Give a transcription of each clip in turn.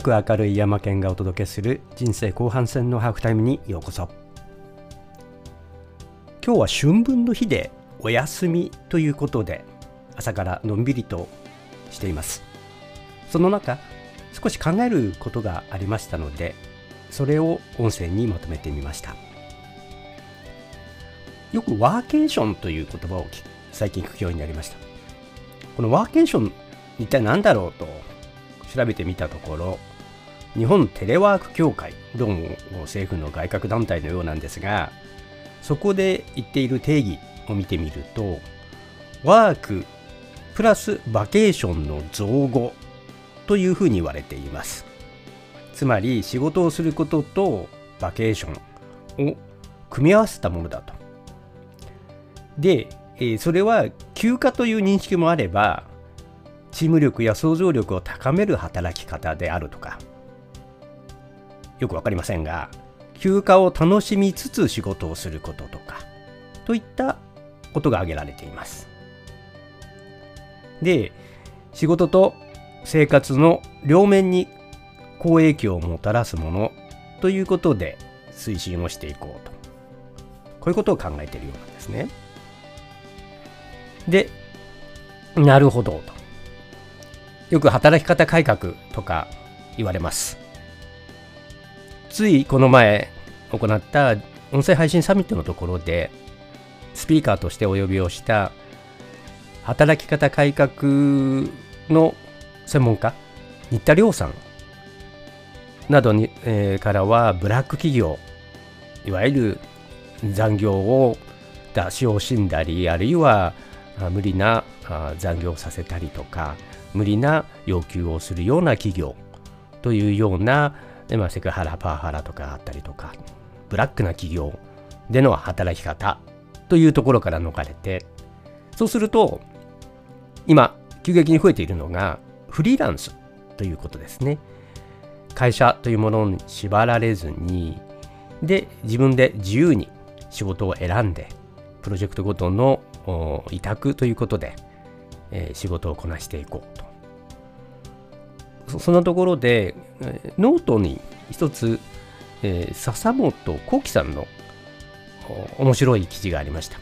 かく明るい山県がお届けする人生後半戦のハーフタイムにようこそ。今日は春分の日でお休みということで朝からのんびりとしています。その中少し考えることがありましたのでそれを音声にまとめてみました。よくワーケーションという言葉を最近聞くようになりました。このワーケーション一体何だろうと調べてみたところ日本テレワーク協会どうも政府の外郭団体のようなんですがそこで言っている定義を見てみるとワークプラスバケーションの造語というふうに言われています。つまり仕事をすることとバケーションを組み合わせたものだと。でそれは休暇という認識もあればチーム力や想像力を高める働き方であるとか。よく分かりませんが休暇を楽しみつつ仕事をすることとかといったことが挙げられています。で仕事と生活の両面に好影響をもたらすものということで推進をしていこうと。こういうことを考えているようなんですね。でなるほどと。よく働き方改革とか言われます。ついこの前行った音声配信サミットのところでスピーカーとしてお呼びをした働き方改革の専門家新田亮さんなどに、えー、からはブラック企業いわゆる残業を出し惜しんだりあるいは無理な残業させたりとか無理な要求をするような企業というような、まあ、セクハラパワハラとかあったりとかブラックな企業での働き方というところから逃れてそうすると今急激に増えているのがフリーランスということですね。会社というものに縛られずにで自分で自由に仕事を選んでプロジェクトごとの委託ということで、えー、仕事をこなしていこうと。そんなところで、ノートに一つ、えー、笹本幸喜さんの面白い記事がありました。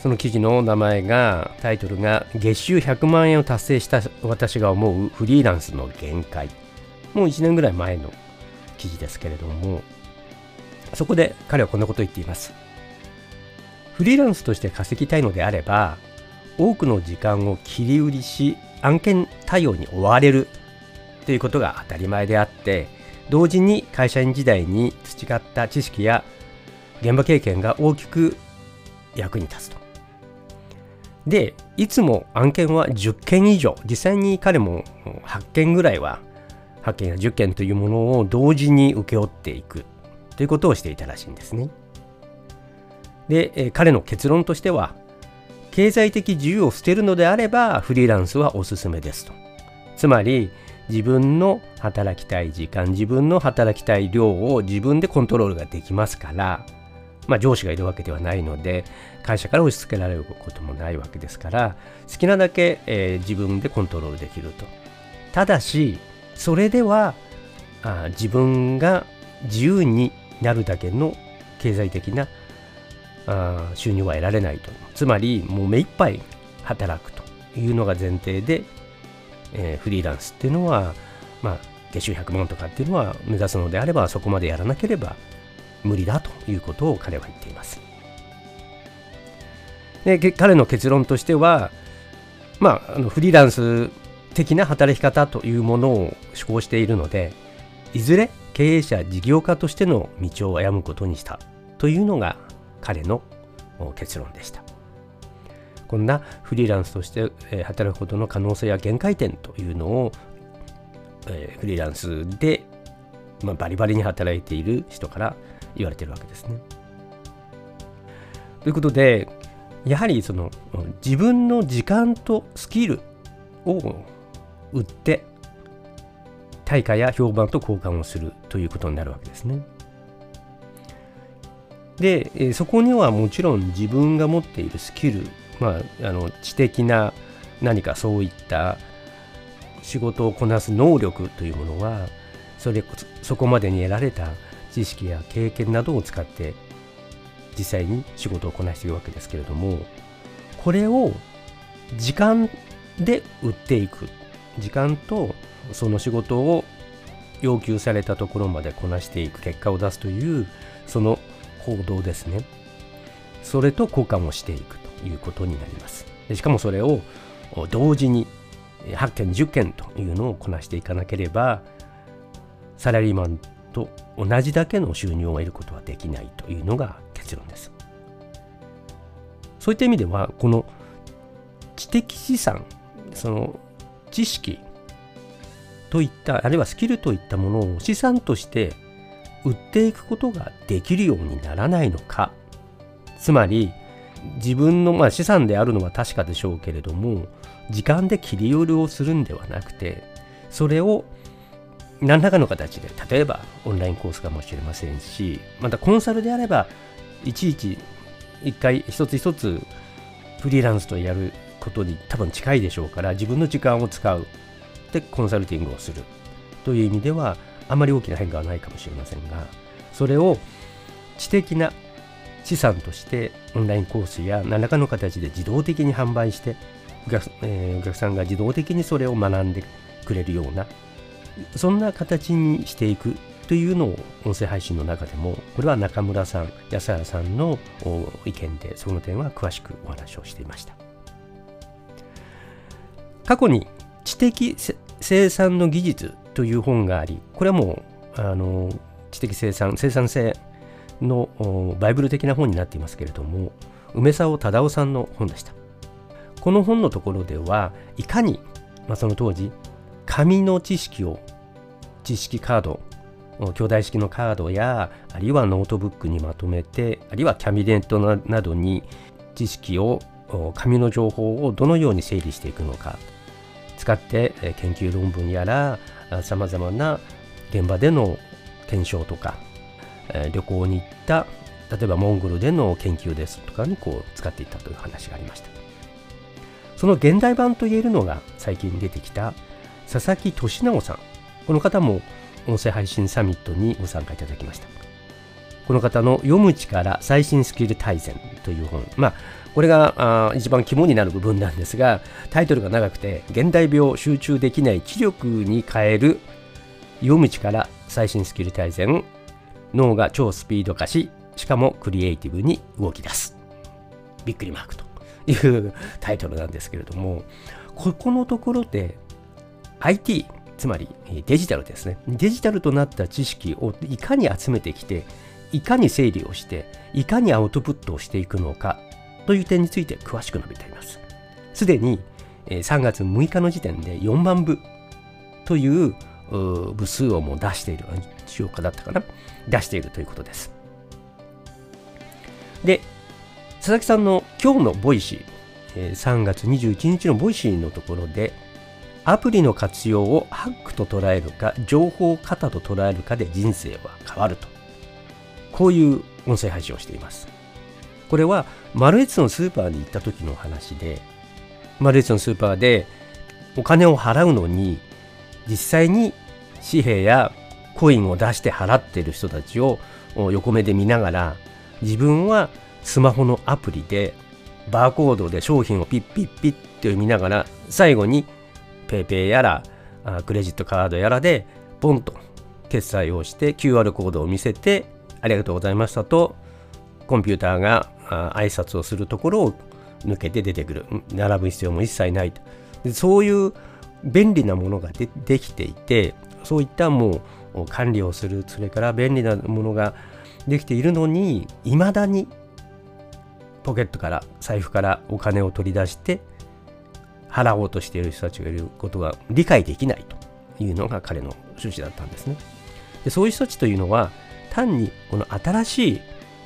その記事の名前が、タイトルが、月収100万円を達成した私が思うフリーランスの限界。もう1年ぐらい前の記事ですけれども、そこで彼はこんなことを言っています。フリーランスとして稼ぎたいのであれば、多くの時間を切り売りし、案件対応に追われるということが当たり前であって同時に会社員時代に培った知識や現場経験が大きく役に立つと。でいつも案件は10件以上実際に彼も8件ぐらいは8件や10件というものを同時に請け負っていくということをしていたらしいんですね。で彼の結論としては経済的自由を捨てるのであればフリーランスはおすすめですと。つまり自分の働きたい時間、自分の働きたい量を自分でコントロールができますから、まあ、上司がいるわけではないので会社から押し付けられることもないわけですから好きなだけ、えー、自分でコントロールできると。ただしそれではあ自分が自由になるだけの経済的なあ収入は得られないと。つまりもう目いっぱい働くというのが前提で、えー、フリーランスっていうのはまあ月収100万とかっていうのは目指すのであればそこまでやらなければ無理だということを彼は言っています。で彼の結論としてはまああのフリーランス的な働き方というものを思考しているのでいずれ経営者事業家としての道を歩むことにしたというのが彼の結論でした。こんなフリーランスとして働くことの可能性や限界点というのを、フリーランスで、バリバリに働いている人から言われてるわけですね。ということでやはりその自分の時間とスキルを売って対価や評判と交換をするということになるわけですね。で、えそこにはもちろん自分が持っているスキル、まあ、あの知的な何かそういった仕事をこなす能力というものはそれそこまでに得られた知識や経験などを使って実際に仕事をこなしているわけですけれどもこれを時間で売っていく。時間とその仕事を要求されたところまでこなしていく。結果を出すというその行動ですね。それと交換をしていくということになります。でしかもそれを同時に8件10件というのをこなしていかなければサラリーマンと同じだけの収入を得ることはできないというのが結論です。そういった意味ではこの知的資産その知識といったあるいはスキルといったものを資産として売っていくことができるようにならないのか。つまり自分の、まあ、資産であるのは確かでしょうけれども時間で切り売りをするんではなくてそれを何らかの形で例えばオンラインコースかもしれませんしまたコンサルであればいちいち一回一つ一つフリーランスとやることに多分近いでしょうから自分の時間を使う。でコンサルティングをする。という意味ではあまり大きな変化はないかもしれませんがそれを知的な資産としてオンラインコースや何らかの形で自動的に販売してお客,、えー、お客さんが自動的にそれを学んでくれるようなそんな形にしていくというのを音声配信の中でもこれは中村さん安原さんの意見でその点は詳しくお話をしていました。過去に知的生産の技術という本がありこれはもうあの知的生産生産性のバイブル的な本になっていますけれども梅沢忠夫さんの本でした。この本のところではいかに、まあ、その当時紙の知識を知識カード京大式のカードやあるいはノートブックにまとめてあるいはキャビネットなどに知識を紙の情報をどのように整理していくのか使って研究論文やらさまざまな現場での検証とか旅行に行った例えばモンゴルでの研究ですとかにこう使っていたという話がありました。その現代版といえるのが最近出てきた佐々木俊直さん。この方も音声配信サミットにご参加いただきました。この方の読む力最新スキル大全という本。まあこれがあ一番肝になる部分なんですがタイトルが長くて現代病集中できない気力に変える読む力最新スキル大全脳が超スピード化ししかもクリエイティブに動き出す。びっくりマークというタイトルなんですけれどもここのところで IT つまりデジタルですね。デジタルとなった知識をいかに集めてきていかに整理をしていかにアウトプットをしていくのかという点について詳しく述べています。すでに3月6日の時点で4万部という部数をもう出している、中央化だったかな？出しているということです。で、佐々木さんの今日のボイシー、3月21日のボイシーのところで、アプリの活用をハックと捉えるか、情報型と捉えるかで人生は変わると。こういう音声配信をしています。これはマルエツのスーパーに行った時の話でマルエツのスーパーでお金を払うのに実際に紙幣やコインを出して払ってる人たちを横目で見ながら自分はスマホのアプリでバーコードで商品をピッピッピッと読みながら最後に PayPay やらクレジットカードやらでポンと決済をして QR コードを見せてありがとうございましたとコンピューターが挨拶をするところを抜けて出てくる並ぶ必要も一切ないとでそういう便利なものがでできていてそういったもう管理をするそれから便利なものができているのにいまだにポケットから財布からお金を取り出して払おうとしている人たちがいることが理解できないというのが彼の趣旨だったんですね。でそういう人たちというのは単にこの新しい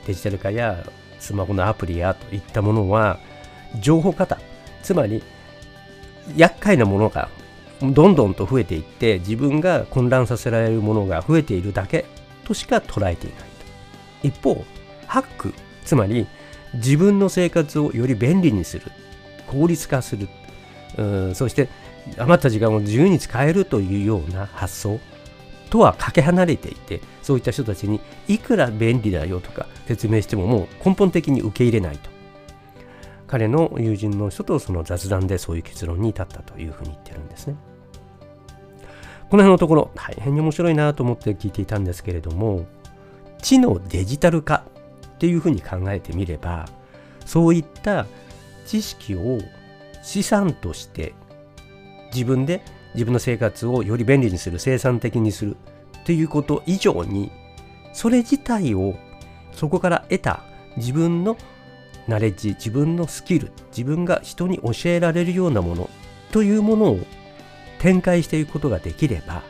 デジタル化やスマホのアプリやといったものは情報型つまり厄介なものがどんどんと増えていって自分が混乱させられるものが増えているだけとしか捉えていないと。一方ハックつまり自分の生活をより便利にする効率化するうんそして余った時間を自由に使えるというような発想とはかけ離れていてそういった人たちにいくら便利だよとか説明してももう根本的に受け入れないと。彼の友人の人とその雑談でそういう結論に至ったというふうに言ってるんですね。この辺のところ大変に面白いなと思って聞いていたんですけれども知のデジタル化っていうふうに考えてみればそういった知識を資産として自分で自分の生活をより便利にする生産的にするということ以上にそれ自体をそこから得た自分のナレッジ自分のスキル自分が人に教えられるようなものというものを展開していくことができれば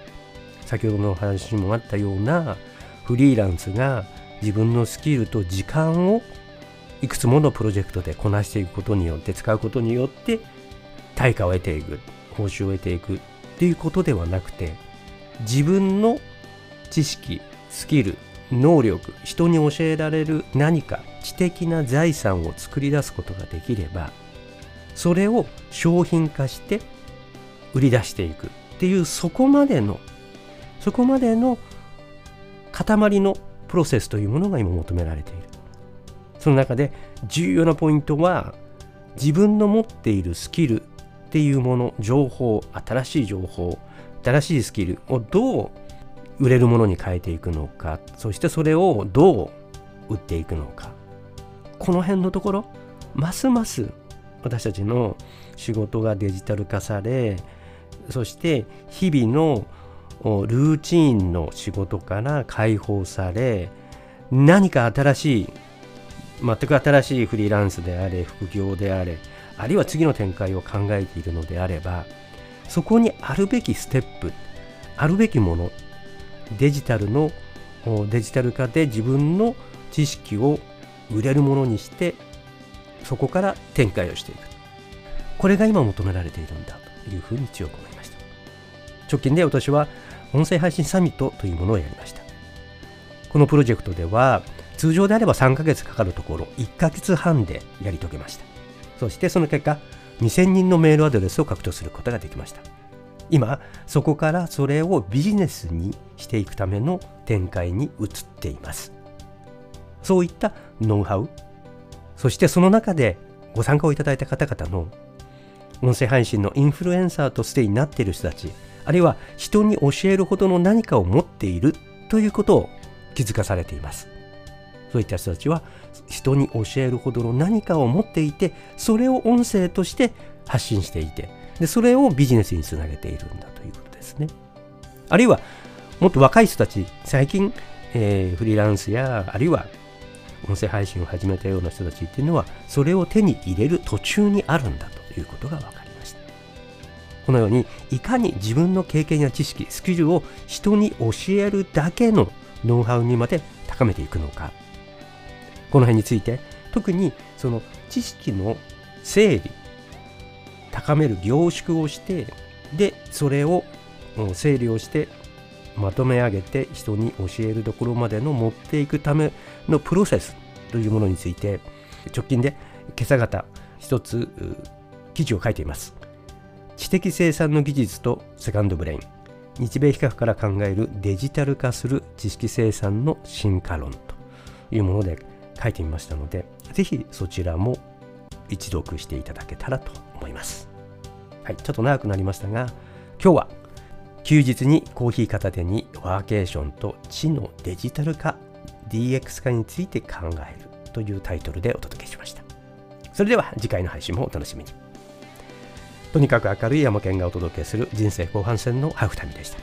先ほどの話にもあったようなフリーランスが自分のスキルと時間をいくつものプロジェクトでこなしていくことによって使うことによって対価を得ていく報酬を得ていく。っていうことではなくて自分の知識スキル能力人に教えられる何か知的な財産を作り出すことができればそれを商品化して売り出していくっていうそこまでのそこまでの塊のプロセスというものが今求められている。その中で重要なポイントは自分の持っているスキルっていうもの情報新しい情報新しいスキルをどう売れるものに変えていくのかそしてそれをどう売っていくのか。この辺のところますます私たちの仕事がデジタル化されそして日々のルーチンの仕事から解放され何か新しい全く新しいフリーランスであれ副業であれあるいは次の展開を考えているのであればそこにあるべきステップあるべきものデジタルのデジタル化で自分の知識を売れるものにしてそこから展開をしていく。これが今求められているんだというふうに強く思いました。直近で私は音声配信サミットというものをやりました。このプロジェクトでは通常であれば3ヶ月かかるところ1ヶ月半でやり遂げました。そしてその結果2000人のメールアドレスを獲得することができました。今そこからそれをビジネスにしていくための展開に移っています。そういったノウハウそしてその中でご参加をいただいた方々の音声配信のインフルエンサーとしてになっている人たちあるいは人に教えるほどの何かを持っているということを気づかされています。そういった人たちは人に教えるほどの何かを持っていてそれを音声として発信していてでそれをビジネスにつなげているんだということですね。あるいはもっと若い人たち最近、えー、フリーランスやあるいは音声配信を始めたような人たちっていうのはそれを手に入れる途中にあるんだということが分かりました。このようにいかに自分の経験や知識スキルを人に教えるだけのノウハウにまで高めていくのかこの辺について。特にその知識の整理高める凝縮をしてでそれを整理をしてまとめ上げて人に教えるところまでの持っていくためのプロセスというものについて直近で今朝方一つ記事を書いています。知的生産の技術とセカンドブレイン。日米比較から考えるデジタル化する知識生産の進化論というもので書いてみましたのでぜひそちらも一読していただけたらと思います。はい、ちょっと長くなりましたが、今日は休日にコーヒー片手にワーケーションと知のデジタル化 DX 化について考えるというタイトルでお届けしました。それでは次回の配信もお楽しみに。とにかく明るい山県がお届けする人生後半戦のハーフタイムでした。